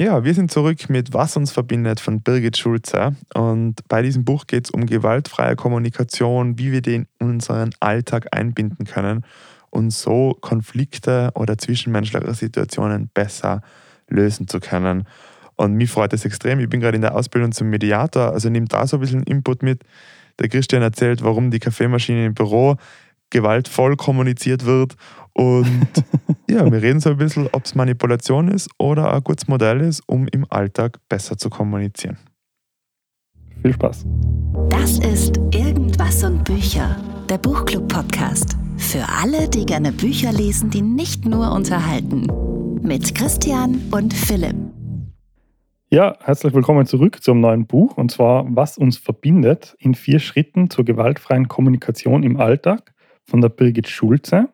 Ja, wir sind zurück mit Was uns verbindet von Birgit Schulze. Und bei diesem Buch geht es um gewaltfreie Kommunikation, wie wir den in unseren Alltag einbinden können und so Konflikte oder zwischenmenschliche Situationen besser lösen zu können. Und mich freut das extrem. Ich bin gerade in der Ausbildung zum Mediator, also nehme da so ein bisschen Input mit. Der Christian erzählt, warum die Kaffeemaschine im Büro gewaltvoll kommuniziert wird. Und ja, wir reden so ein bisschen, ob es Manipulation ist oder ein gutes Modell ist, um im Alltag besser zu kommunizieren. Viel Spaß. Das ist Irgendwas und Bücher, der Buchclub-Podcast. Für alle, die gerne Bücher lesen, die nicht nur unterhalten. Mit Christian und Philipp. Ja, herzlich willkommen zurück zum neuen Buch und zwar Was uns verbindet in vier Schritten zur gewaltfreien Kommunikation im Alltag von der Birgit Schulze.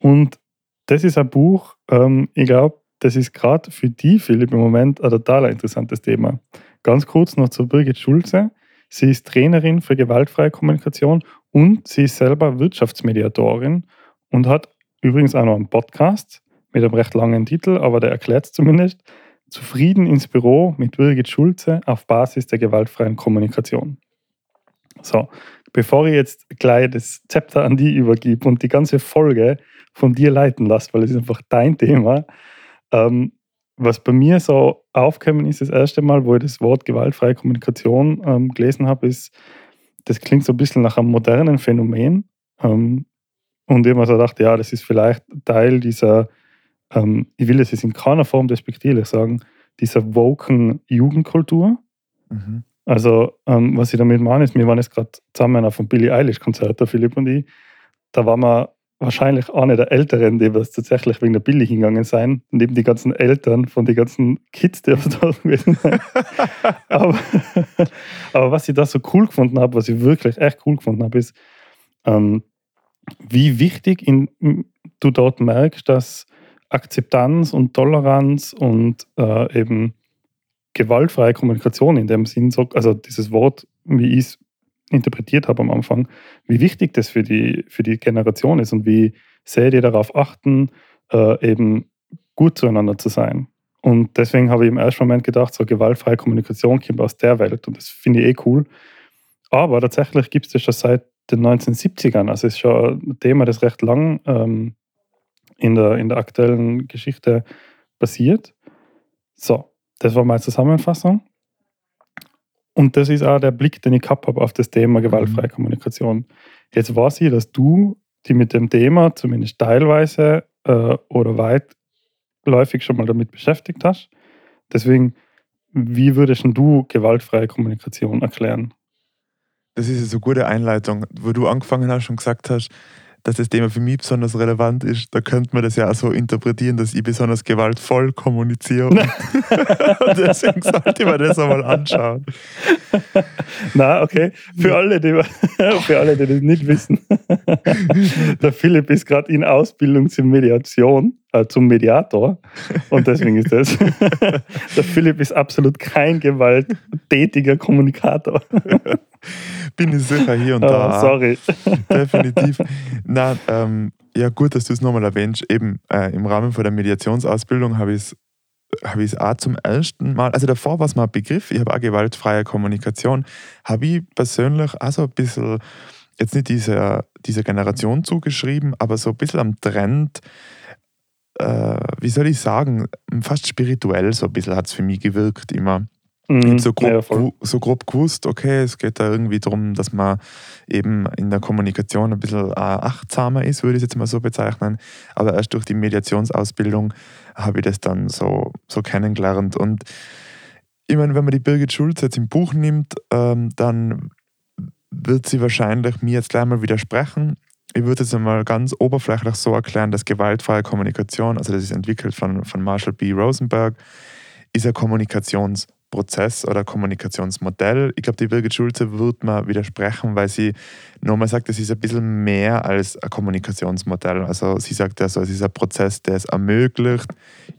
Und das ist ein Buch, ähm, ich glaube, das ist gerade für die, Philipp, im Moment ein total interessantes Thema. Ganz kurz noch zu Birgit Schulze. Sie ist Trainerin für gewaltfreie Kommunikation und sie ist selber Wirtschaftsmediatorin und hat übrigens auch noch einen Podcast mit einem recht langen Titel, aber der erklärt es zumindest. Zufrieden ins Büro mit Birgit Schulze auf Basis der gewaltfreien Kommunikation. So, bevor ich jetzt gleich das Zepter an die übergebe und die ganze Folge von dir leiten lasse, weil es ist einfach dein Thema, ähm, was bei mir so aufgekommen ist, das erste Mal, wo ich das Wort gewaltfreie Kommunikation ähm, gelesen habe, ist, das klingt so ein bisschen nach einem modernen Phänomen. Ähm, und ich habe mir so gedacht, ja, das ist vielleicht Teil dieser, ähm, ich will es jetzt in keiner Form despektierlich sagen, dieser woken Jugendkultur. Mhm. Also, ähm, was ich damit meine, ist, wir waren jetzt gerade zusammen auf einem Billie Eilish-Konzert, der Philipp und ich. Da waren wir wahrscheinlich eine der Älteren, die was tatsächlich wegen der Billie hingegangen sein, neben die ganzen Eltern von den ganzen Kids, die da gewesen sind. aber, aber was ich da so cool gefunden habe, was ich wirklich echt cool gefunden habe, ist, ähm, wie wichtig in, du dort merkst, dass Akzeptanz und Toleranz und äh, eben gewaltfreie Kommunikation in dem Sinn, also dieses Wort, wie ich es interpretiert habe am Anfang, wie wichtig das für die, für die Generation ist und wie sehr die darauf achten, äh, eben gut zueinander zu sein. Und deswegen habe ich im ersten Moment gedacht, so gewaltfreie Kommunikation kommt aus der Welt und das finde ich eh cool. Aber tatsächlich gibt es das schon seit den 1970ern. Also es ist schon ein Thema, das recht lang ähm, in, der, in der aktuellen Geschichte passiert. So, das war meine Zusammenfassung. Und das ist auch der Blick, den ich gehabt habe auf das Thema gewaltfreie mhm. Kommunikation. Jetzt weiß ich, dass du die mit dem Thema zumindest teilweise äh, oder weitläufig schon mal damit beschäftigt hast. Deswegen, wie würdest du gewaltfreie Kommunikation erklären? Das ist eine so gute Einleitung, wo du angefangen hast und gesagt hast, dass das Thema für mich besonders relevant ist, da könnte man das ja auch so interpretieren, dass ich besonders gewaltvoll kommuniziere. und deswegen sollte man das einmal anschauen. Na, okay. Für alle, die, für alle, die das nicht wissen. Der Philipp ist gerade in Ausbildung zur Mediation, äh, zum Mediator. Und deswegen ist das. Der Philipp ist absolut kein gewalttätiger Kommunikator bin ich sicher hier und da. Oh, sorry. Definitiv. Na, ähm, ja, gut, dass du es nochmal erwähnst. Eben äh, im Rahmen von der Mediationsausbildung habe ich es habe ich es auch zum ersten Mal, also davor war es mal ein Begriff, ich habe auch gewaltfreie Kommunikation, habe ich persönlich auch so ein bisschen, jetzt nicht dieser, dieser Generation zugeschrieben, aber so ein bisschen am Trend, äh, wie soll ich sagen, fast spirituell so ein bisschen hat es für mich gewirkt immer. Mhm. So grob, ja, so grob gewusst, okay, es geht da irgendwie darum, dass man eben in der Kommunikation ein bisschen achtsamer ist, würde ich es jetzt mal so bezeichnen. Aber erst durch die Mediationsausbildung habe ich das dann so, so kennengelernt. Und ich meine, wenn man die Birgit Schulz jetzt im Buch nimmt, ähm, dann wird sie wahrscheinlich mir jetzt gleich mal widersprechen. Ich würde es einmal ganz oberflächlich so erklären, dass gewaltfreie Kommunikation, also das ist entwickelt von, von Marshall B. Rosenberg, ist ein Kommunikations- Prozess oder Kommunikationsmodell. Ich glaube, die Birgit Schulze wird mir widersprechen, weil sie nochmal sagt, es ist ein bisschen mehr als ein Kommunikationsmodell. Also sie sagt also, es ist ein Prozess, der es ermöglicht,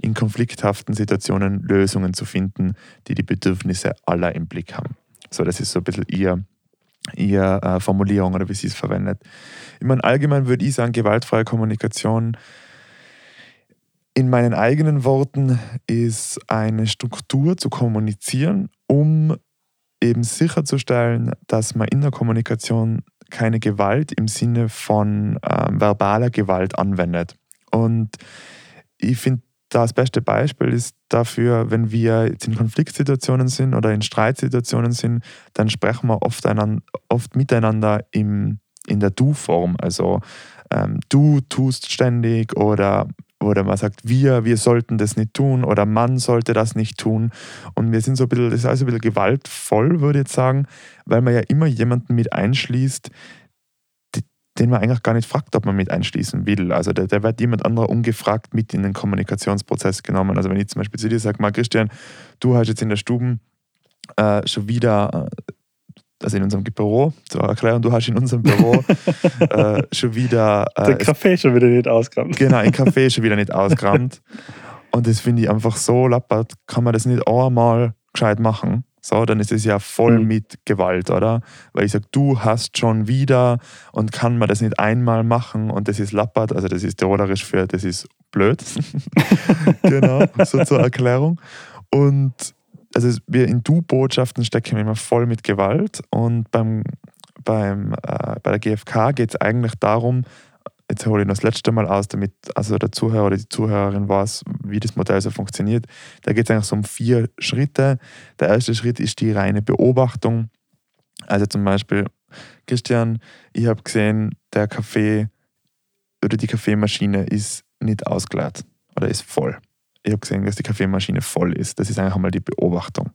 in konflikthaften Situationen Lösungen zu finden, die die Bedürfnisse aller im Blick haben. So, das ist so ein bisschen ihr, ihr äh, Formulierung oder wie sie es verwendet. Ich meine, allgemein würde ich sagen, gewaltfreie Kommunikation in meinen eigenen Worten ist eine Struktur zu kommunizieren, um eben sicherzustellen, dass man in der Kommunikation keine Gewalt im Sinne von ähm, verbaler Gewalt anwendet. Und ich finde, das beste Beispiel ist dafür, wenn wir jetzt in Konfliktsituationen sind oder in Streitsituationen sind, dann sprechen wir oft, einander, oft miteinander im, in der Du-Form. Also ähm, du tust ständig oder oder man sagt, wir, wir sollten das nicht tun oder man sollte das nicht tun. Und wir sind so ein bisschen, das ist also ein bisschen gewaltvoll, würde ich jetzt sagen, weil man ja immer jemanden mit einschließt, den man eigentlich gar nicht fragt, ob man mit einschließen will. Also der, der wird jemand anderer ungefragt mit in den Kommunikationsprozess genommen. Also wenn ich zum Beispiel zu dir sage, mal Christian, du hast jetzt in der Stube äh, schon wieder äh, also in unserem Büro, zur Erklärung, du hast in unserem Büro äh, schon wieder. Äh, Den Kaffee schon wieder nicht ausgerammt. Genau, den Kaffee schon wieder nicht ausgerammt. Und das finde ich einfach so lappert, kann man das nicht einmal gescheit machen. So, dann ist es ja voll mhm. mit Gewalt, oder? Weil ich sage, du hast schon wieder und kann man das nicht einmal machen und das ist lappert, also das ist tirolerisch für, das ist blöd. genau, so zur Erklärung. Und also wir in Du-Botschaften stecken immer voll mit Gewalt und beim, beim, äh, bei der GfK geht es eigentlich darum, jetzt hole ich noch das letzte Mal aus, damit also der Zuhörer oder die Zuhörerin weiß, wie das Modell so funktioniert. Da geht es eigentlich so um vier Schritte. Der erste Schritt ist die reine Beobachtung. Also zum Beispiel, Christian, ich habe gesehen, der Kaffee oder die Kaffeemaschine ist nicht ausgeleert oder ist voll ich habe gesehen, dass die Kaffeemaschine voll ist. Das ist einfach mal die Beobachtung.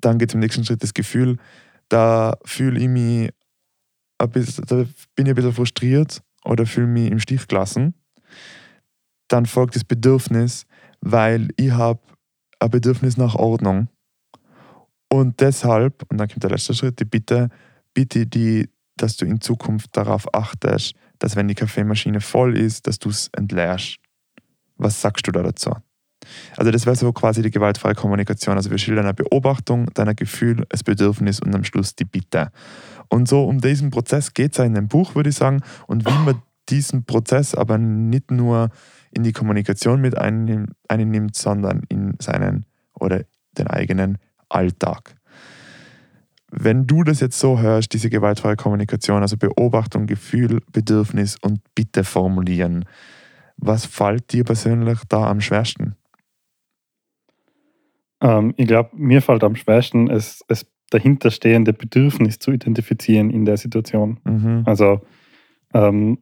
Dann geht es im nächsten Schritt das Gefühl, da fühle ich mich ein bisschen, da bin ich ein bisschen frustriert oder fühle mich im Stich gelassen. Dann folgt das Bedürfnis, weil ich habe ein Bedürfnis nach Ordnung. Und deshalb, und dann kommt der letzte Schritt, die Bitte, bitte die, dass du in Zukunft darauf achtest, dass wenn die Kaffeemaschine voll ist, dass du es entleerst. Was sagst du da dazu? Also das wäre so quasi die gewaltfreie Kommunikation. Also wir schildern eine Beobachtung, dann ein Gefühl, das Bedürfnis und am Schluss die Bitte. Und so um diesen Prozess geht es ja in dem Buch, würde ich sagen. Und wie man diesen Prozess aber nicht nur in die Kommunikation mit einnimmt, sondern in seinen oder den eigenen Alltag. Wenn du das jetzt so hörst, diese gewaltfreie Kommunikation, also Beobachtung, Gefühl, Bedürfnis und Bitte formulieren, was fällt dir persönlich da am schwersten? Ähm, ich glaube, mir fällt am schwersten, es, es dahinterstehende Bedürfnis zu identifizieren in der Situation. Mhm. Also ähm,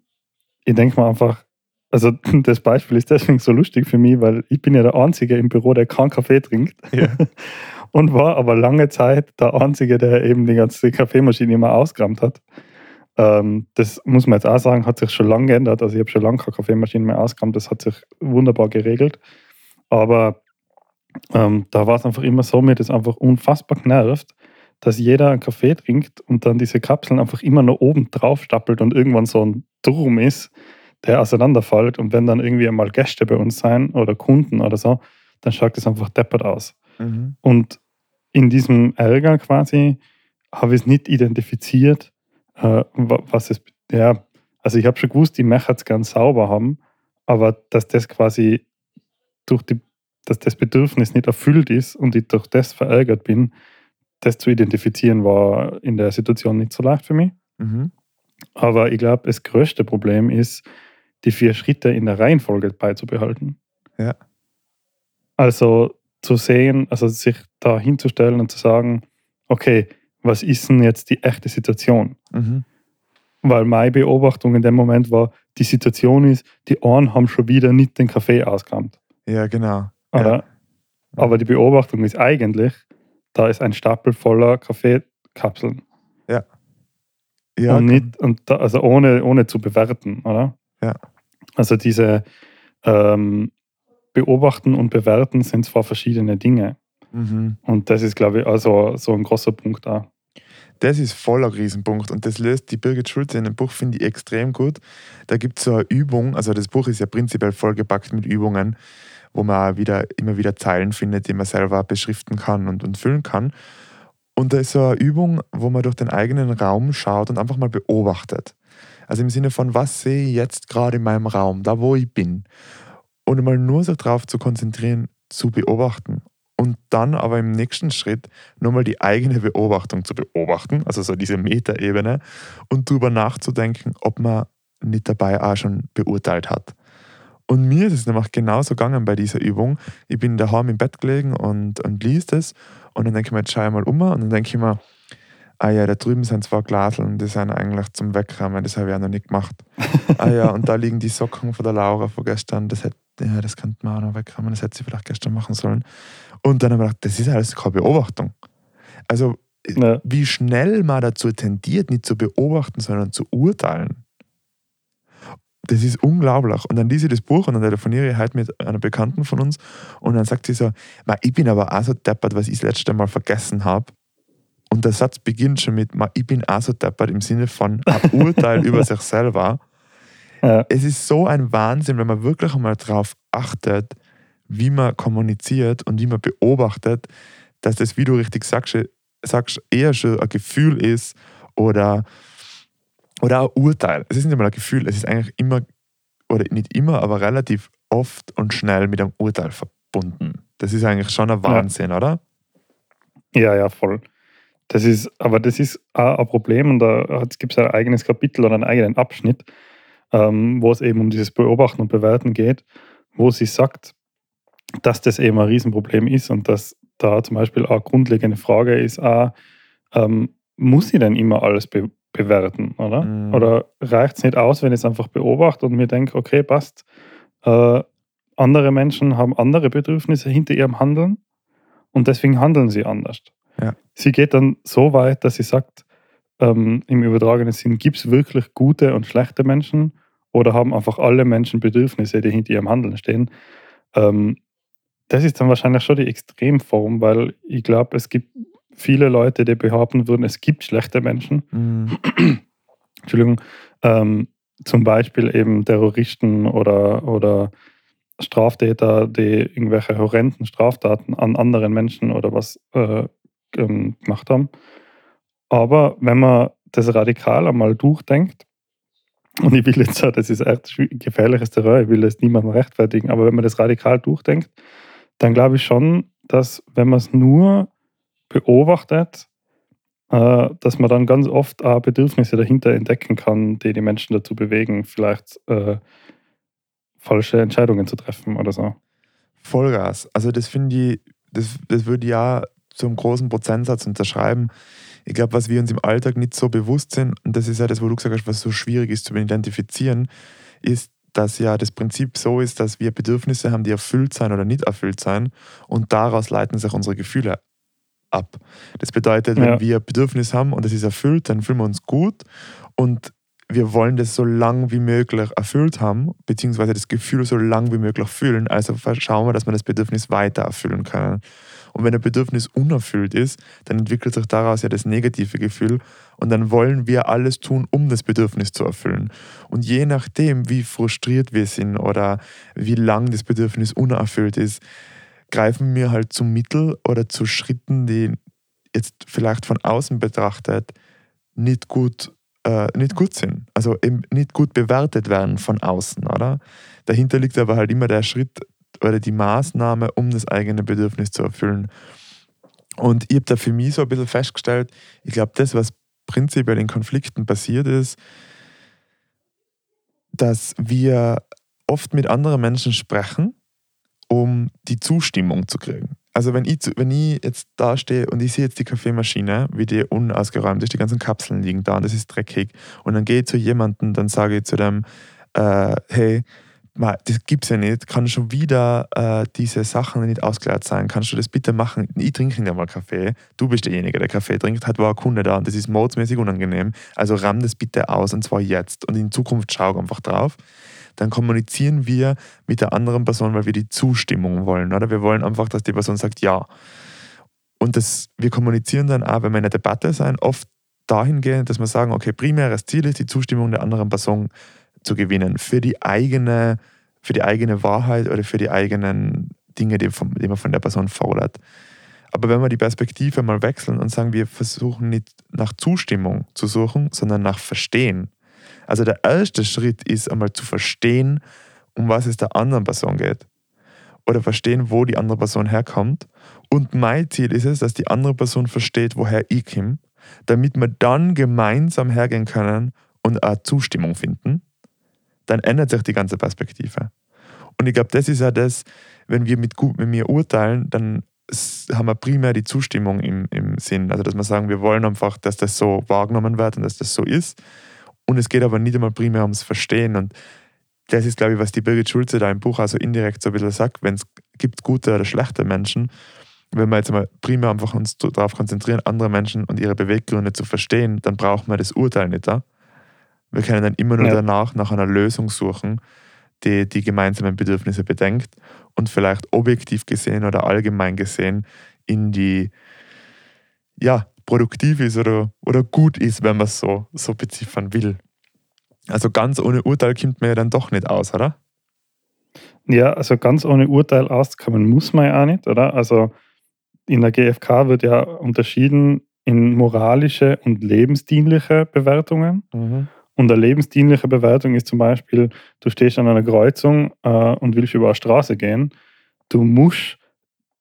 ich denke mal einfach, also das Beispiel ist deswegen so lustig für mich, weil ich bin ja der Einzige im Büro, der keinen Kaffee trinkt. Ja. Und war aber lange Zeit der Einzige, der eben die ganze Kaffeemaschine immer ausgerammt hat. Ähm, das muss man jetzt auch sagen, hat sich schon lange geändert. Also ich habe schon lange keine Kaffeemaschine mehr ausgekommen. Das hat sich wunderbar geregelt. Aber ähm, da war es einfach immer so, mir das einfach unfassbar genervt, dass jeder einen Kaffee trinkt und dann diese Kapseln einfach immer noch oben drauf stapelt und irgendwann so ein Turm ist, der auseinanderfällt. Und wenn dann irgendwie einmal Gäste bei uns sein oder Kunden oder so, dann schaut das einfach deppert aus. Mhm. Und in diesem Ärger quasi habe ich es nicht identifiziert, äh, was es, ja, also ich habe schon gewusst, ich möchte es ganz sauber haben, aber dass das quasi durch die, dass das Bedürfnis nicht erfüllt ist und ich durch das verärgert bin, das zu identifizieren, war in der Situation nicht so leicht für mich. Mhm. Aber ich glaube, das größte Problem ist, die vier Schritte in der Reihenfolge beizubehalten. Ja. Also zu sehen, also sich da hinzustellen und zu sagen, okay, was ist denn jetzt die echte Situation? Mhm. Weil meine Beobachtung in dem Moment war, die Situation ist, die einen haben schon wieder nicht den Kaffee ausgerammt. Ja, genau. Ja. Aber die Beobachtung ist eigentlich, da ist ein Stapel voller Kaffeekapseln. Ja. ja und nicht, und da, also ohne, ohne zu bewerten, oder? Ja. Also diese ähm, Beobachten und Bewerten sind zwar verschiedene Dinge. Mhm. Und das ist, glaube ich, also so ein großer Punkt da. Das ist voller Riesenpunkt und das löst die Birgit Schulze in dem Buch, finde ich, extrem gut. Da gibt es so eine Übung, also das Buch ist ja prinzipiell vollgepackt mit Übungen, wo man wieder, immer wieder Zeilen findet, die man selber beschriften kann und, und füllen kann. Und da ist so eine Übung, wo man durch den eigenen Raum schaut und einfach mal beobachtet. Also im Sinne von, was sehe ich jetzt gerade in meinem Raum, da wo ich bin. und mal nur sich darauf zu konzentrieren, zu beobachten. Und dann aber im nächsten Schritt nochmal die eigene Beobachtung zu beobachten, also so diese Metaebene, und darüber nachzudenken, ob man nicht dabei auch schon beurteilt hat. Und mir ist es nämlich genauso gegangen bei dieser Übung. Ich bin daheim im Bett gelegen und, und liest das. Und dann denke ich mir, jetzt schaue ich mal um. Und dann denke ich mir, ah ja, da drüben sind zwei Glaseln, die sind eigentlich zum Wegräumen, das habe ich auch noch nicht gemacht. ah ja, und da liegen die Socken von der Laura von gestern, das, hätte, ja, das könnte man auch noch wegräumen, das hätte sie vielleicht gestern machen sollen. Und dann habe ich gedacht, das ist alles keine Beobachtung. Also, ja. wie schnell man dazu tendiert, nicht zu beobachten, sondern zu urteilen. Das ist unglaublich. Und dann lese ich das Buch und dann telefoniere ich halt mit einer Bekannten von uns und dann sagt sie so, ich bin aber auch so deppert, was ich das letzte Mal vergessen habe. Und der Satz beginnt schon mit, ich bin auch so deppert im Sinne von ein Urteil über sich selber. Ja. Es ist so ein Wahnsinn, wenn man wirklich einmal darauf achtet, wie man kommuniziert und wie man beobachtet, dass das, wie du richtig sagst, sagst eher schon ein Gefühl ist oder oder ein Urteil. Es ist nicht einmal ein Gefühl, es ist eigentlich immer, oder nicht immer, aber relativ oft und schnell mit einem Urteil verbunden. Das ist eigentlich schon ein Wahnsinn, ja. oder? Ja, ja, voll. Das ist, aber das ist auch ein Problem und da gibt es ein eigenes Kapitel oder einen eigenen Abschnitt, ähm, wo es eben um dieses Beobachten und Bewerten geht, wo sie sagt, dass das eben ein Riesenproblem ist und dass da zum Beispiel eine grundlegende Frage ist, auch, ähm, muss sie denn immer alles be bewerten, oder? Mhm. Oder reicht es nicht aus, wenn ich es einfach beobachte und mir denke, okay, passt, äh, andere Menschen haben andere Bedürfnisse hinter ihrem Handeln und deswegen handeln sie anders. Ja. Sie geht dann so weit, dass sie sagt, ähm, im übertragenen Sinn, gibt es wirklich gute und schlechte Menschen oder haben einfach alle Menschen Bedürfnisse, die hinter ihrem Handeln stehen? Ähm, das ist dann wahrscheinlich schon die Extremform, weil ich glaube, es gibt viele Leute, die behaupten würden, es gibt schlechte Menschen. Mhm. Entschuldigung. Ähm, zum Beispiel eben Terroristen oder, oder Straftäter, die irgendwelche horrenden Straftaten an anderen Menschen oder was äh, ähm, gemacht haben. Aber wenn man das radikal einmal durchdenkt, und ich will jetzt sagen, das ist echt gefährliches Terrain, ich will das niemandem rechtfertigen, aber wenn man das radikal durchdenkt, dann glaube ich schon, dass wenn man es nur beobachtet, äh, dass man dann ganz oft auch Bedürfnisse dahinter entdecken kann, die die Menschen dazu bewegen, vielleicht äh, falsche Entscheidungen zu treffen oder so. Vollgas. Also das finde ich, das, das würde ja zum großen Prozentsatz unterschreiben. Ich glaube, was wir uns im Alltag nicht so bewusst sind, und das ist ja das, wo du gesagt hast, was so schwierig ist zu identifizieren, ist, dass ja das Prinzip so ist, dass wir Bedürfnisse haben, die erfüllt sein oder nicht erfüllt sein, und daraus leiten sich unsere Gefühle ab. Das bedeutet, wenn ja. wir Bedürfnis haben und es ist erfüllt, dann fühlen wir uns gut und wir wollen das so lang wie möglich erfüllt haben, beziehungsweise das Gefühl so lang wie möglich fühlen. Also schauen wir, dass wir das Bedürfnis weiter erfüllen können. Und wenn ein Bedürfnis unerfüllt ist, dann entwickelt sich daraus ja das negative Gefühl und dann wollen wir alles tun, um das Bedürfnis zu erfüllen. Und je nachdem, wie frustriert wir sind oder wie lang das Bedürfnis unerfüllt ist, greifen wir halt zu Mittel oder zu Schritten, die jetzt vielleicht von außen betrachtet nicht gut, äh, nicht gut sind. Also eben nicht gut bewertet werden von außen, oder? Dahinter liegt aber halt immer der Schritt oder die Maßnahme, um das eigene Bedürfnis zu erfüllen. Und ich habe da für mich so ein bisschen festgestellt, ich glaube, das, was prinzipiell in Konflikten passiert ist, dass wir oft mit anderen Menschen sprechen um die Zustimmung zu kriegen. Also wenn ich, wenn ich jetzt da stehe und ich sehe jetzt die Kaffeemaschine, wie die unausgeräumt ist, die ganzen Kapseln liegen da und das ist dreckig und dann gehe ich zu jemandem, dann sage ich zu dem, äh, hey, das gibt's ja nicht, kann schon wieder äh, diese Sachen nicht ausgeklärt sein, kannst du das bitte machen? Ich trinke nicht einmal Kaffee, du bist derjenige, der Kaffee trinkt, hat war ein Kunde da und das ist modsmäßig unangenehm, also ramm das bitte aus und zwar jetzt. Und in Zukunft schau einfach drauf. Dann kommunizieren wir mit der anderen Person, weil wir die Zustimmung wollen. Oder? Wir wollen einfach, dass die Person sagt Ja. Und das, wir kommunizieren dann auch, wenn wir in einer Debatte sein, oft dahingehend, dass wir sagen, okay, primäres Ziel ist, die Zustimmung der anderen Person zu gewinnen für die eigene, für die eigene Wahrheit oder für die eigenen Dinge, die, von, die man von der Person fordert. Aber wenn wir die Perspektive mal wechseln und sagen, wir versuchen nicht nach Zustimmung zu suchen, sondern nach Verstehen, also der erste Schritt ist einmal zu verstehen um was es der anderen Person geht. Oder verstehen, wo die andere Person herkommt. Und mein Ziel ist es, dass die andere Person versteht, woher ich komme, damit wir dann gemeinsam hergehen können und auch Zustimmung finden. Dann ändert sich die ganze Perspektive. Und ich glaube, das ist ja das, wenn wir mit, mit mir urteilen, dann haben wir primär die Zustimmung im, im Sinn. Also, dass wir sagen, wir wollen einfach, dass das so wahrgenommen wird und dass das so ist. Und es geht aber nicht einmal primär ums Verstehen. Und das ist, glaube ich, was die Birgit Schulze da im Buch also indirekt so ein bisschen sagt, wenn es gibt gute oder schlechte Menschen, wenn wir jetzt mal primär einfach uns darauf konzentrieren, andere Menschen und ihre Beweggründe zu verstehen, dann braucht man das Urteil nicht da. Wir können dann immer nur ja. danach nach einer Lösung suchen, die die gemeinsamen Bedürfnisse bedenkt und vielleicht objektiv gesehen oder allgemein gesehen in die, ja, produktiv ist oder, oder gut ist, wenn man es so, so beziffern will. Also ganz ohne Urteil kommt man ja dann doch nicht aus, oder? Ja, also ganz ohne Urteil auskommen muss man ja auch nicht, oder? Also in der GfK wird ja unterschieden in moralische und lebensdienliche Bewertungen. Mhm. Und eine lebensdienliche Bewertung ist zum Beispiel, du stehst an einer Kreuzung äh, und willst über eine Straße gehen. Du musst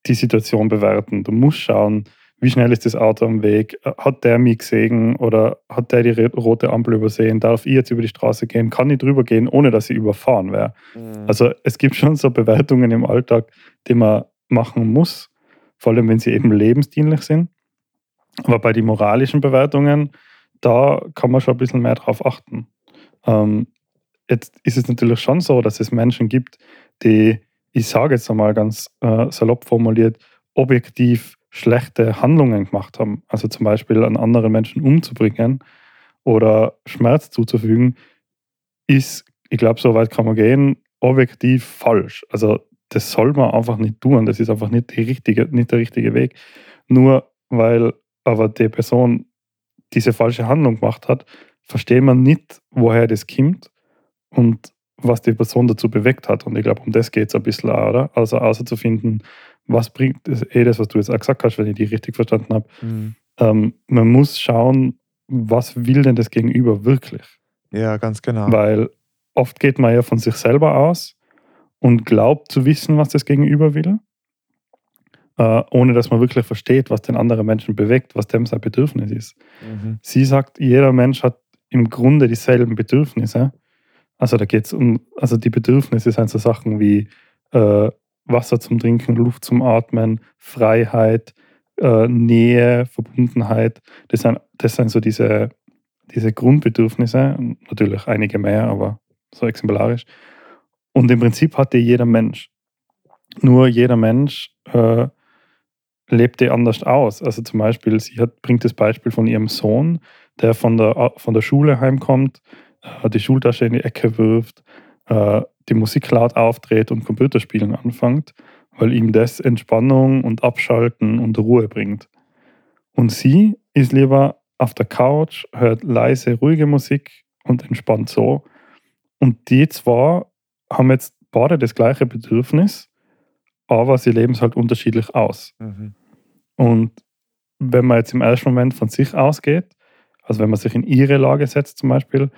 die Situation bewerten. Du musst schauen, wie schnell ist das Auto am Weg? Hat der mich gesehen oder hat der die rote Ampel übersehen? Darf ich jetzt über die Straße gehen? Kann ich drüber gehen, ohne dass ich überfahren wäre? Mhm. Also es gibt schon so Bewertungen im Alltag, die man machen muss, vor allem wenn sie eben lebensdienlich sind. Aber bei den moralischen Bewertungen da kann man schon ein bisschen mehr drauf achten. Ähm, jetzt ist es natürlich schon so, dass es Menschen gibt, die, ich sage jetzt einmal ganz äh, salopp formuliert, objektiv schlechte Handlungen gemacht haben. Also zum Beispiel einen anderen Menschen umzubringen oder Schmerz zuzufügen, ist, ich glaube, so weit kann man gehen, objektiv falsch. Also das soll man einfach nicht tun. Das ist einfach nicht, die richtige, nicht der richtige Weg. Nur weil aber die Person diese falsche Handlung gemacht hat, versteht man nicht, woher das kommt und was die Person dazu bewegt hat. Und ich glaube, um das geht es ein bisschen auch, oder? Also außerzufinden, was bringt das, eh das, was du jetzt auch gesagt hast, wenn ich die richtig verstanden habe. Mhm. Ähm, man muss schauen, was will denn das Gegenüber wirklich? Ja, ganz genau. Weil oft geht man ja von sich selber aus und glaubt zu wissen, was das Gegenüber will äh, ohne dass man wirklich versteht, was den anderen Menschen bewegt, was dem sein Bedürfnis ist. Mhm. Sie sagt, jeder Mensch hat im Grunde dieselben Bedürfnisse. Also da geht es um, also die Bedürfnisse sind so Sachen wie äh, Wasser zum Trinken, Luft zum Atmen, Freiheit, äh, Nähe, Verbundenheit. Das sind, das sind so diese, diese Grundbedürfnisse, natürlich einige mehr, aber so exemplarisch. Und im Prinzip hat die jeder Mensch. Nur jeder Mensch äh, lebt die anders aus. Also zum Beispiel, sie hat, bringt das Beispiel von ihrem Sohn, der von der, von der Schule heimkommt, äh, die Schultasche in die Ecke wirft, äh, die Musik laut aufdreht und Computerspielen anfängt, weil ihm das Entspannung und Abschalten und Ruhe bringt. Und sie ist lieber auf der Couch, hört leise, ruhige Musik und entspannt so. Und die zwei haben jetzt beide das gleiche Bedürfnis, aber sie leben es halt unterschiedlich aus. Mhm. Und wenn man jetzt im ersten Moment von sich ausgeht, also wenn man sich in ihre Lage setzt zum Beispiel,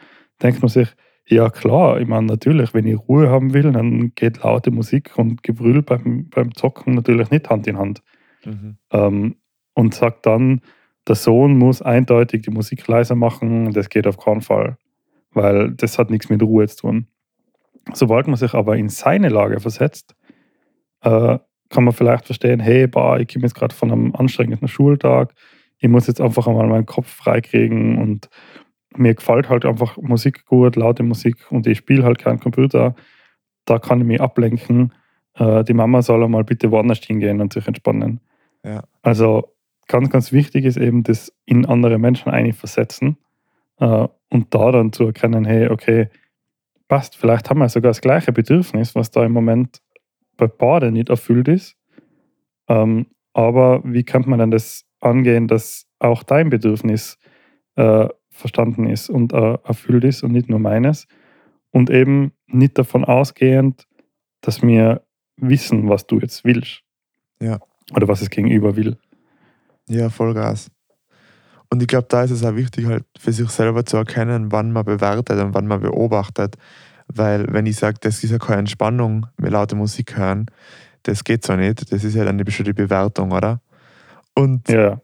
denkt man sich, ja klar, ich meine natürlich, wenn ich Ruhe haben will, dann geht laute Musik und Gebrüll beim, beim Zocken natürlich nicht Hand in Hand. Mhm. Ähm, und sagt dann, der Sohn muss eindeutig die Musik leiser machen, das geht auf keinen Fall, weil das hat nichts mit Ruhe zu tun. Sobald man sich aber in seine Lage versetzt, äh, kann man vielleicht verstehen, hey, bah, ich komme jetzt gerade von einem anstrengenden Schultag, ich muss jetzt einfach einmal meinen Kopf freikriegen und mir gefällt halt einfach Musik gut, laute Musik und ich spiele halt keinen Computer. Da kann ich mich ablenken. Äh, die Mama soll einmal bitte woanders hingehen und sich entspannen. Ja. Also ganz, ganz wichtig ist eben das in andere Menschen eigentlich versetzen äh, und da dann zu erkennen, hey, okay, passt, vielleicht haben wir sogar das gleiche Bedürfnis, was da im Moment bei beiden nicht erfüllt ist. Ähm, aber wie kann man denn das angehen, dass auch dein Bedürfnis äh, verstanden ist und äh, erfüllt ist und nicht nur meines? Und eben nicht davon ausgehend, dass wir wissen, was du jetzt willst. Ja. Oder was es gegenüber will. Ja, Vollgas. Und ich glaube, da ist es auch wichtig, halt für sich selber zu erkennen, wann man bewertet und wann man beobachtet. Weil wenn ich sage, das ist ja keine Entspannung, wir laute Musik hören, das geht so nicht. Das ist ja dann eine bestimmte Bewertung, oder? Und Ja,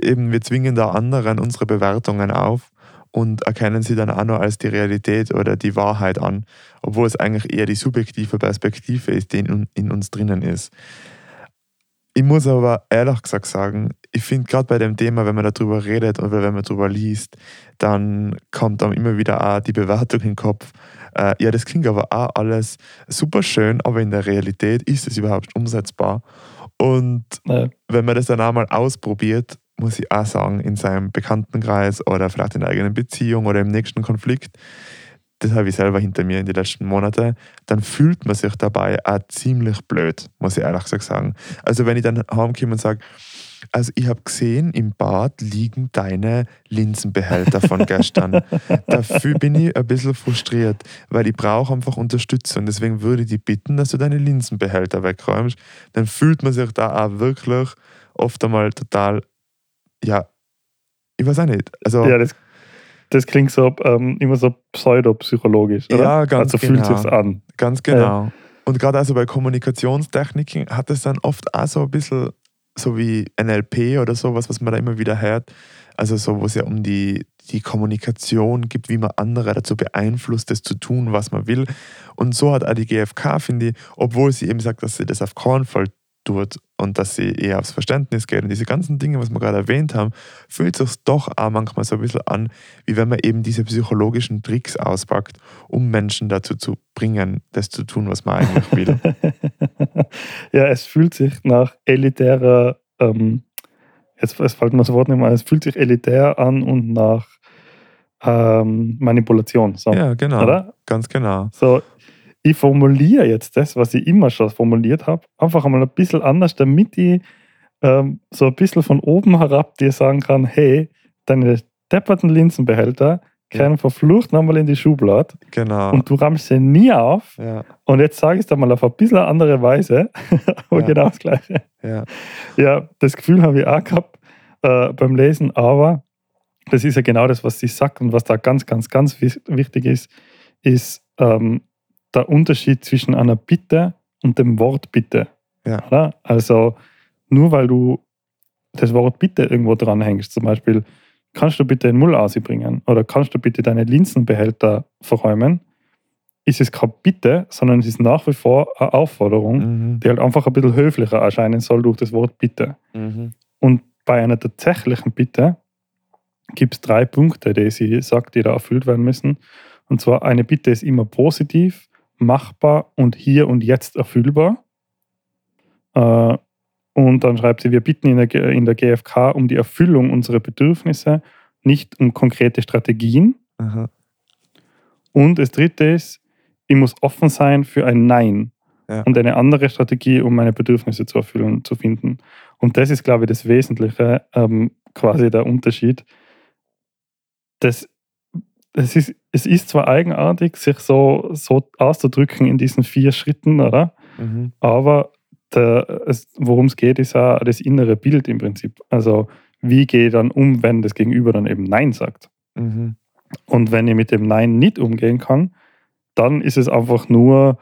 eben wir zwingen da anderen unsere Bewertungen auf und erkennen sie dann auch nur als die Realität oder die Wahrheit an, obwohl es eigentlich eher die subjektive Perspektive ist, die in, in uns drinnen ist. Ich muss aber ehrlich gesagt sagen, ich finde gerade bei dem Thema, wenn man darüber redet oder wenn man darüber liest, dann kommt dann immer wieder auch die Bewertung in den Kopf. Äh, ja, das klingt aber auch alles super schön, aber in der Realität ist es überhaupt umsetzbar. Und äh, wenn man das dann einmal ausprobiert, muss ich auch sagen, in seinem Bekanntenkreis oder vielleicht in der eigenen Beziehung oder im nächsten Konflikt, das habe ich selber hinter mir in den letzten Monaten, dann fühlt man sich dabei auch ziemlich blöd, muss ich ehrlich gesagt sagen. Also wenn ich dann heimkomme und sage, also ich habe gesehen, im Bad liegen deine Linsenbehälter von gestern. Dafür bin ich ein bisschen frustriert, weil ich brauche einfach Unterstützung. Deswegen würde ich dich bitten, dass du deine Linsenbehälter wegräumst. Dann fühlt man sich da auch wirklich oft einmal total, ja, ich weiß auch nicht. Also, ja das, das klingt so ähm, immer so pseudopsychologisch, oder? Ja, ganz also fühlt genau. sich's an. Ganz genau. Und gerade also bei Kommunikationstechniken hat es dann oft auch so ein bisschen so wie NLP oder sowas, was man da immer wieder hört. Also so, wo es ja um die, die Kommunikation gibt, wie man andere dazu beeinflusst, das zu tun, was man will. Und so hat auch die GfK, finde ich, obwohl sie eben sagt, dass sie das auf keinen Fall tut und dass sie eher aufs Verständnis geht und diese ganzen Dinge, was wir gerade erwähnt haben, fühlt sich doch auch manchmal so ein bisschen an, wie wenn man eben diese psychologischen Tricks auspackt, um Menschen dazu zu bringen, das zu tun, was man eigentlich will. ja, es fühlt sich nach elitärer, ähm, jetzt es fällt mir das Wort nicht mehr es fühlt sich elitär an und nach ähm, Manipulation. So, ja, genau. Oder? Ganz genau. So, ich formuliere jetzt das, was ich immer schon formuliert habe, einfach einmal ein bisschen anders, damit ich ähm, so ein bisschen von oben herab dir sagen kann, hey, deine depperten Linsenbehälter kehren verflucht nochmal in die Schublade Genau. und du rammst sie nie auf ja, und jetzt sage ich es dir mal auf ein bisschen andere Weise, aber Ja. genau das Gleiche. ja. Ja, das Gefühl habe ich auch gehabt äh, beim Lesen, aber das ist ja genau das, was sie sagt und was da ganz, ganz, ganz wichtig ist, ist ähm, der Unterschied zwischen einer Bitte und dem Wort Bitte. Ja. Oder? Also nur weil du das Wort Bitte irgendwo dranhängst, zum Beispiel, kannst du bitte den Müll ausbringen oder kannst du bitte deine Linsenbehälter verräumen, ist es keine Bitte, sondern es ist nach wie vor eine Aufforderung, Mhm. die halt einfach ein bisschen höflicher erscheinen soll durch das Wort Bitte. Mhm. Und bei einer tatsächlichen Bitte gibt es drei Punkte, die sie sagt, die da erfüllt werden müssen. Und zwar eine Bitte ist immer positiv, machbar und hier und jetzt erfüllbar. Äh, Und dann schreibt sie, wir bitten in der, in der GfK um die Erfüllung unserer Bedürfnisse, nicht um konkrete Strategien. Aha. Und das dritte ist, ich muss offen sein für ein Nein Ja. und eine andere Strategie, um meine Bedürfnisse zu erfüllen, zu finden. Und das ist, glaube ich, das Wesentliche, ähm, quasi der Unterschied. Das, das ist, es ist zwar eigenartig, sich so, so auszudrücken in diesen vier Schritten, oder? Mhm. Aber es, worum es geht, ist auch das innere Bild im Prinzip. Also, wie gehe ich dann um, wenn das Gegenüber dann eben Nein sagt? Mhm. Und wenn ich mit dem Nein nicht umgehen kann, dann ist es einfach nur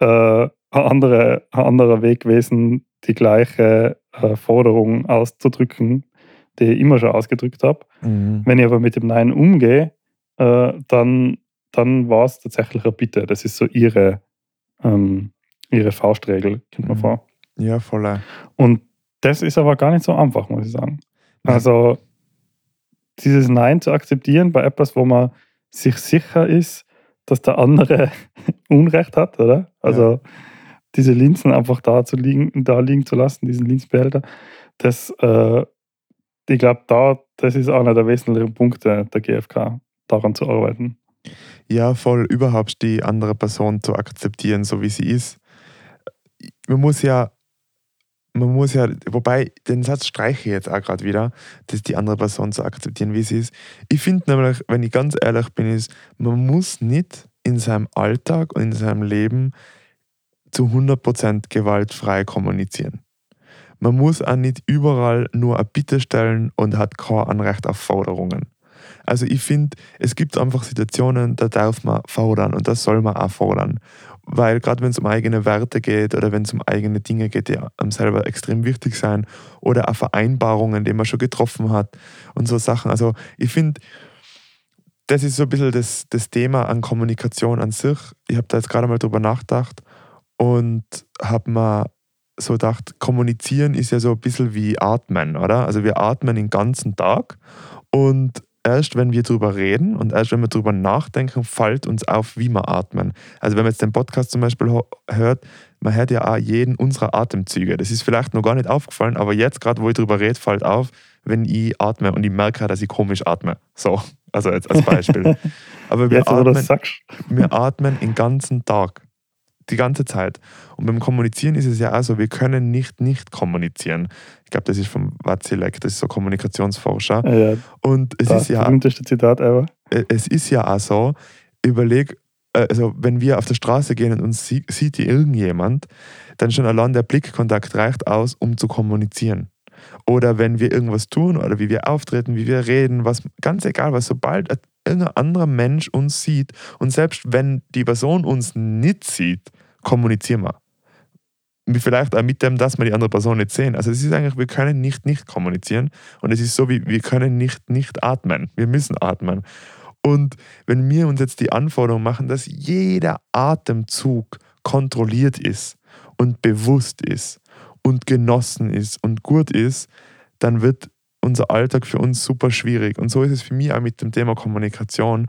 äh, ein, andere, ein anderer Weg gewesen, die gleiche äh, Forderung auszudrücken, die ich immer schon ausgedrückt habe. Mhm. Wenn ich aber mit dem Nein umgehe, äh, dann, dann war es tatsächlich eine Bitte. Das ist so ihre, ähm, ihre Faustregel, kommt mir Mhm. vor. Ja, voll. Und das ist aber gar nicht so einfach, muss ich sagen. Also dieses Nein zu akzeptieren bei etwas, wo man sich sicher ist, dass der andere Unrecht hat, oder? Also diese Linsen einfach da, zu liegen, da liegen zu lassen, diesen Linsenbehälter, das, äh, ich glaube, da, das ist einer der wesentlichen Punkte der GfK, daran zu arbeiten. Ja, voll überhaupt die andere Person zu akzeptieren, so wie sie ist. Man muss ja, man muss ja, wobei den Satz streiche ich jetzt auch gerade wieder, dass die andere Person zu akzeptieren, wie sie ist. Ich finde nämlich, wenn ich ganz ehrlich bin, ist, man muss nicht in seinem Alltag und in seinem Leben zu 100% gewaltfrei kommunizieren. Man muss auch nicht überall nur eine Bitte stellen und hat kein Anrecht auf Forderungen. Also ich finde, es gibt einfach Situationen, da darf man fordern und das soll man auch fordern. Weil gerade wenn es um eigene Werte geht oder wenn es um eigene Dinge geht, die einem selber extrem wichtig sein oder auch Vereinbarungen, die man schon getroffen hat und so Sachen. Also ich finde, das ist so ein bisschen das, das Thema an Kommunikation an sich. Ich habe da jetzt gerade mal drüber nachgedacht und habe mir so gedacht, kommunizieren ist ja so ein bisschen wie atmen, oder? Also wir atmen den ganzen Tag und erst wenn wir darüber reden und erst wenn wir darüber nachdenken, fällt uns auf, wie wir atmen. Also wenn man jetzt den Podcast zum Beispiel hört, man hört ja auch jeden unserer Atemzüge. Das ist vielleicht noch gar nicht aufgefallen, aber jetzt gerade, wo ich darüber rede, fällt auf, wenn ich atme und ich merke, dass ich komisch atme. So, also jetzt als Beispiel. Aber wir, Jetzt, atmen, wir atmen den ganzen Tag. Die ganze Zeit. Und beim Kommunizieren ist es ja auch so, wir können nicht nicht kommunizieren. Ich glaube, das ist vom Watzilek, das ist so Kommunikationsforscher. Ja, ja, Und es das ist ja berühmteste Zitat ever. äh, es ist ja auch so, überleg, äh, also wenn wir auf der Straße gehen und uns sie, sieht irgendjemand, dann schon allein der Blickkontakt reicht aus, um zu kommunizieren. Oder wenn wir irgendwas tun oder wie wir auftreten, wie wir reden, was ganz egal was, sobald ein- irgendein anderer Mensch uns sieht und selbst wenn die Person uns nicht sieht, kommunizieren wir. Vielleicht auch mit dem, dass wir die andere Person nicht sehen. Also es ist eigentlich, wir können nicht nicht kommunizieren und es ist so wie, wir können nicht nicht atmen. Wir müssen atmen. Und wenn wir uns jetzt die Anforderung machen, dass jeder Atemzug kontrolliert ist und bewusst ist und genossen ist und gut ist, dann wird unser Alltag für uns super schwierig. Und so ist es für mich auch mit dem Thema Kommunikation.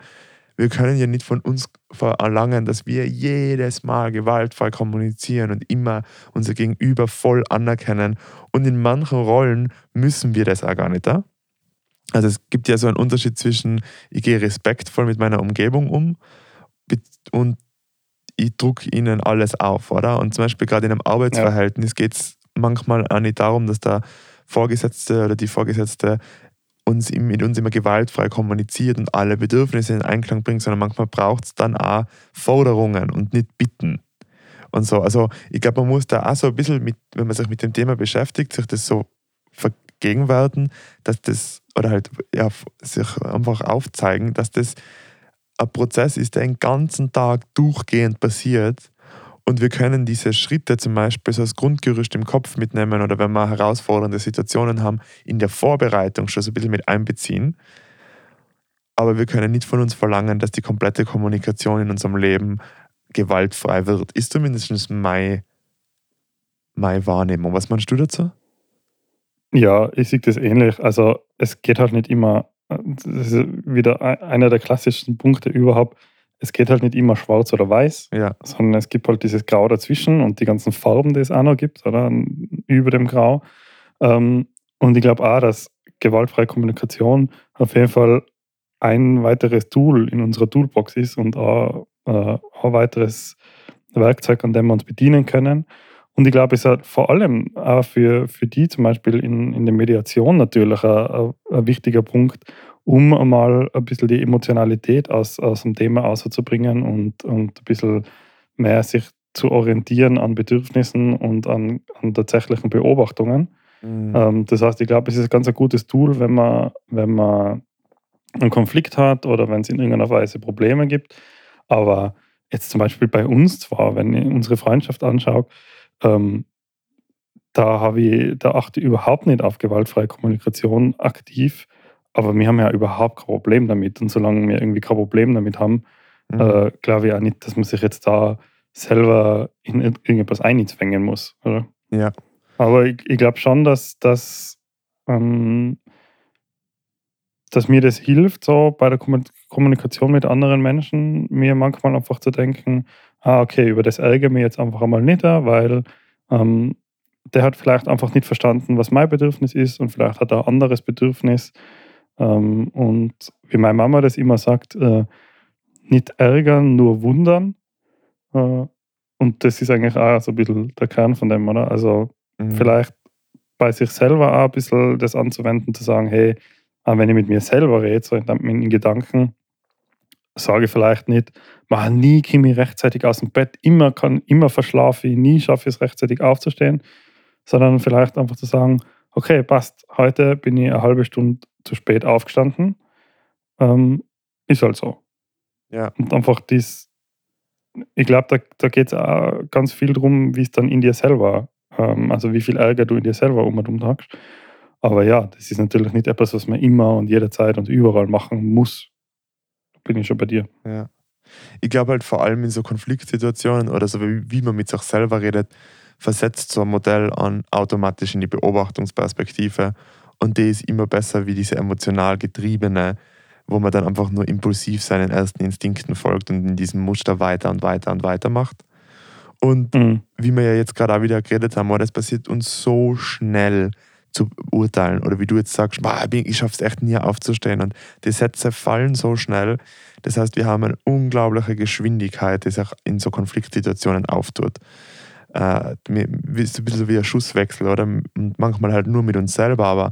Wir können ja nicht von uns verlangen, dass wir jedes Mal gewaltfrei kommunizieren und immer unser Gegenüber voll anerkennen. Und in manchen Rollen müssen wir das auch gar nicht. Da? Also es gibt ja so einen Unterschied zwischen, ich gehe respektvoll mit meiner Umgebung um und ich drucke ihnen alles auf, oder? Und zum Beispiel gerade in einem Arbeitsverhältnis geht es manchmal auch nicht darum, dass der Vorgesetzte oder die Vorgesetzte uns mit uns immer gewaltfrei kommuniziert und alle Bedürfnisse in Einklang bringt, sondern manchmal braucht es dann auch Forderungen und nicht Bitten. Und so, also ich glaube, man muss da auch so ein bisschen, mit, wenn man sich mit dem Thema beschäftigt, sich das so vergegenwärten, dass das, oder halt ja, sich einfach aufzeigen, dass das ein Prozess ist, der den ganzen Tag durchgehend passiert. Und wir können diese Schritte zum Beispiel so als Grundgerüst im Kopf mitnehmen oder wenn wir herausfordernde Situationen haben, in der Vorbereitung schon so ein bisschen mit einbeziehen. Aber wir können nicht von uns verlangen, dass die komplette Kommunikation in unserem Leben gewaltfrei wird. Ist zumindest meine, meine Wahrnehmung. Was meinst du dazu? Ja, ich sehe das ähnlich. Also es geht halt nicht immer, das ist wieder ein- einer der klassischsten Punkte überhaupt, es geht halt nicht immer schwarz oder weiß, Ja, sondern es gibt halt dieses Grau dazwischen und die ganzen Farben, die es auch noch gibt, oder über dem Grau. Ähm, Und ich glaube auch, dass gewaltfreie Kommunikation auf jeden Fall ein weiteres Tool in unserer Toolbox ist und auch äh, ein weiteres Werkzeug, an dem wir uns bedienen können. Und ich glaube, es ist halt vor allem auch für, für die zum Beispiel in, in der Mediation natürlich ein, ein wichtiger Punkt, um einmal ein bisschen die Emotionalität aus, aus dem Thema auszubringen und, und ein bisschen mehr sich zu orientieren an Bedürfnissen und an, an tatsächlichen Beobachtungen. Mhm. Ähm, das heißt, ich glaube, es ist ein ganz ein gutes Tool, wenn man, wenn man einen Konflikt hat oder wenn es in irgendeiner Weise Probleme gibt. Aber jetzt zum Beispiel bei uns zwar, wenn ich unsere Freundschaft anschaue, ähm, da, habe ich, da achte ich überhaupt nicht auf gewaltfreie Kommunikation aktiv. Aber wir haben ja überhaupt kein Problem damit. Und solange wir irgendwie kein Problem damit haben, Mhm. äh, glaube ich auch nicht, dass man sich jetzt da selber in irgendetwas einzwängen muss. Oder? Ja. Aber ich, ich glaube schon, dass, dass, ähm, dass mir das hilft, so bei der Kommu- Kommunikation mit anderen Menschen, mir manchmal einfach zu denken, ah, okay, über das ärgere mich jetzt einfach einmal nicht, weil ähm, der hat vielleicht einfach nicht verstanden, was mein Bedürfnis ist und vielleicht hat er ein anderes Bedürfnis. Ähm, und wie meine Mama das immer sagt, äh, nicht ärgern, nur wundern. Äh, und das ist eigentlich auch so ein bisschen der Kern von dem, oder? Also Mhm. vielleicht bei sich selber auch ein bisschen das anzuwenden, zu sagen, hey, wenn ich mit mir selber rede, so in, in Gedanken, sage ich vielleicht nicht, "Ma, nie komme ich rechtzeitig aus dem Bett, immer, kann, immer verschlafe ich, nie schaffe ich es rechtzeitig aufzustehen, sondern vielleicht einfach zu sagen, okay, passt, heute bin ich eine halbe Stunde zu spät aufgestanden, ähm, ist halt so. Ja. Und einfach das, ich glaube, da, da geht es auch ganz viel darum, wie es dann in dir selber, ähm, also wie viel Ärger du in dir selber um und um tagst. Aber ja, das ist natürlich nicht etwas, was man immer und jederzeit und überall machen muss. Da bin ich schon bei dir. Ja. Ich glaube halt vor allem in so Konfliktsituationen oder so, wie, wie man mit sich selber redet, versetzt so ein Modell an automatisch in die Beobachtungsperspektive. Und die ist immer besser wie diese emotional getriebene, wo man dann einfach nur impulsiv seinen ersten Instinkten folgt und in diesem Muster weiter und weiter und weiter macht. Und Mhm. wie wir ja jetzt gerade auch wieder geredet haben, das passiert uns so schnell zu urteilen. Oder wie du jetzt sagst, "Boah, ich bin- ich schaffe es echt nie aufzustehen. Und die Sätze fallen so schnell. Das heißt, wir haben eine unglaubliche Geschwindigkeit, die sich in so Konfliktsituationen auftut. Äh, ist ein bisschen wie ein Schusswechsel, oder? Manchmal halt nur mit uns selber, aber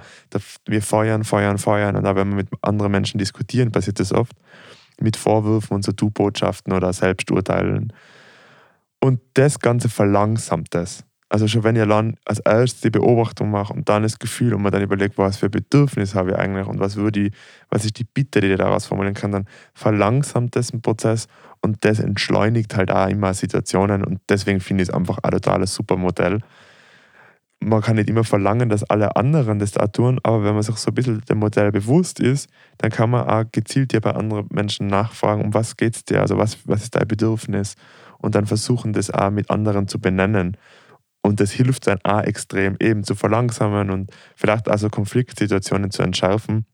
wir feuern, feuern, feuern. Und auch wenn wir mit anderen Menschen diskutieren, passiert das oft mit Vorwürfen und so Du-Botschaften oder Selbsturteilen. Und das Ganze verlangsamt das. Also schon wenn ihr dann als erstes die Beobachtung macht und dann das Gefühl und man dann überlegt, was für Bedürfnis habe ich eigentlich und was würde ich, was ist die Bitte, die ich daraus formulieren kann, dann verlangsamt das den Prozess und das entschleunigt halt auch immer Situationen und deswegen finde ich es einfach ein totales super Modell. Man kann nicht immer verlangen, dass alle anderen das da tun, aber wenn man sich so ein bisschen dem Modell bewusst ist, dann kann man auch gezielt ja bei anderen Menschen nachfragen, um was geht es dir, also was, was ist dein Bedürfnis und dann versuchen, das auch mit anderen zu benennen. Und das hilft dann auch extrem, eben zu verlangsamen und vielleicht also Konfliktsituationen zu entschärfen.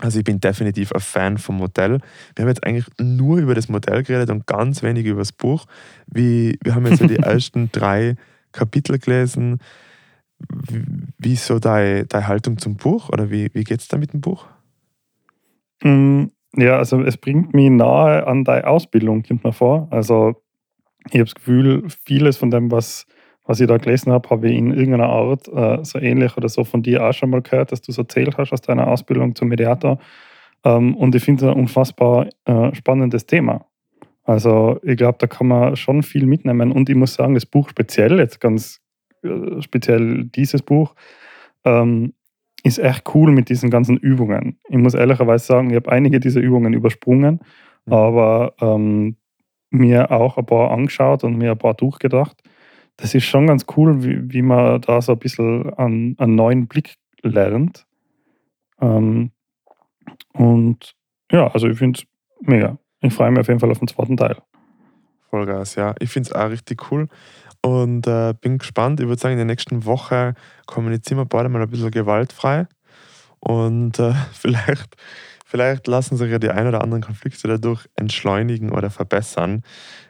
Also ich bin definitiv ein Fan vom Modell. Wir haben jetzt eigentlich nur über das Modell geredet und ganz wenig über das Buch. Wie, wir haben jetzt so die ersten drei Kapitel gelesen. Wie, wie ist so deine, deine Haltung zum Buch oder wie, wie geht es da mit dem Buch? Mm, Ja, also es bringt mich nahe an deine Ausbildung, kommt mir vor. Also ich habe das Gefühl, vieles von dem, was, was ich da gelesen habe, habe ich in irgendeiner Art äh, so ähnlich oder so von dir auch schon mal gehört, dass du es erzählt hast aus deiner Ausbildung zum Mediator. Ähm, und ich finde es ein unfassbar äh, spannendes Thema. Also ich glaube, da kann man schon viel mitnehmen. Und ich muss sagen, das Buch speziell, jetzt ganz äh, speziell dieses Buch, ähm, ist echt cool mit diesen ganzen Übungen. Ich muss ehrlicherweise sagen, ich habe einige dieser Übungen übersprungen, Mhm. aber ähm, mir auch ein paar angeschaut und mir ein paar durchgedacht. Das ist schon ganz cool, wie, wie man da so ein bisschen an einen neuen Blick lernt. Ähm, und ja, also ich finde es mega. Ich freue mich auf jeden Fall auf den zweiten Teil. Vollgas, ja. Ich finde es auch richtig cool und äh, bin gespannt. Ich würde sagen, in der nächsten Woche kommunizieren wir beide mal ein bisschen gewaltfrei und äh, vielleicht, vielleicht lassen sich ja die ein oder anderen Konflikte dadurch entschleunigen oder verbessern.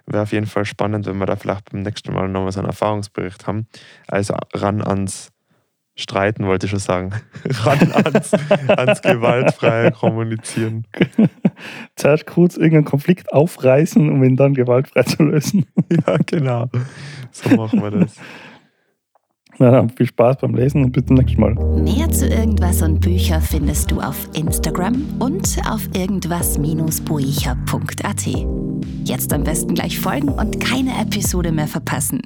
Wäre auf jeden Fall spannend, wenn wir da vielleicht beim nächsten Mal nochmal so einen Erfahrungsbericht haben. Also ran ans Streiten, wollte ich schon sagen. ran ans, ans gewaltfreie Kommunizieren. Zuerst kurz irgendeinen Konflikt aufreißen, um ihn dann gewaltfrei zu lösen. Ja, genau. So machen wir das. Na dann, viel Spaß beim Lesen und bis zum nächsten Mal. Mehr zu irgendwas und Bücher findest du auf Instagram und auf irgendwas-buecher.at. Jetzt am besten gleich folgen und keine Episode mehr verpassen.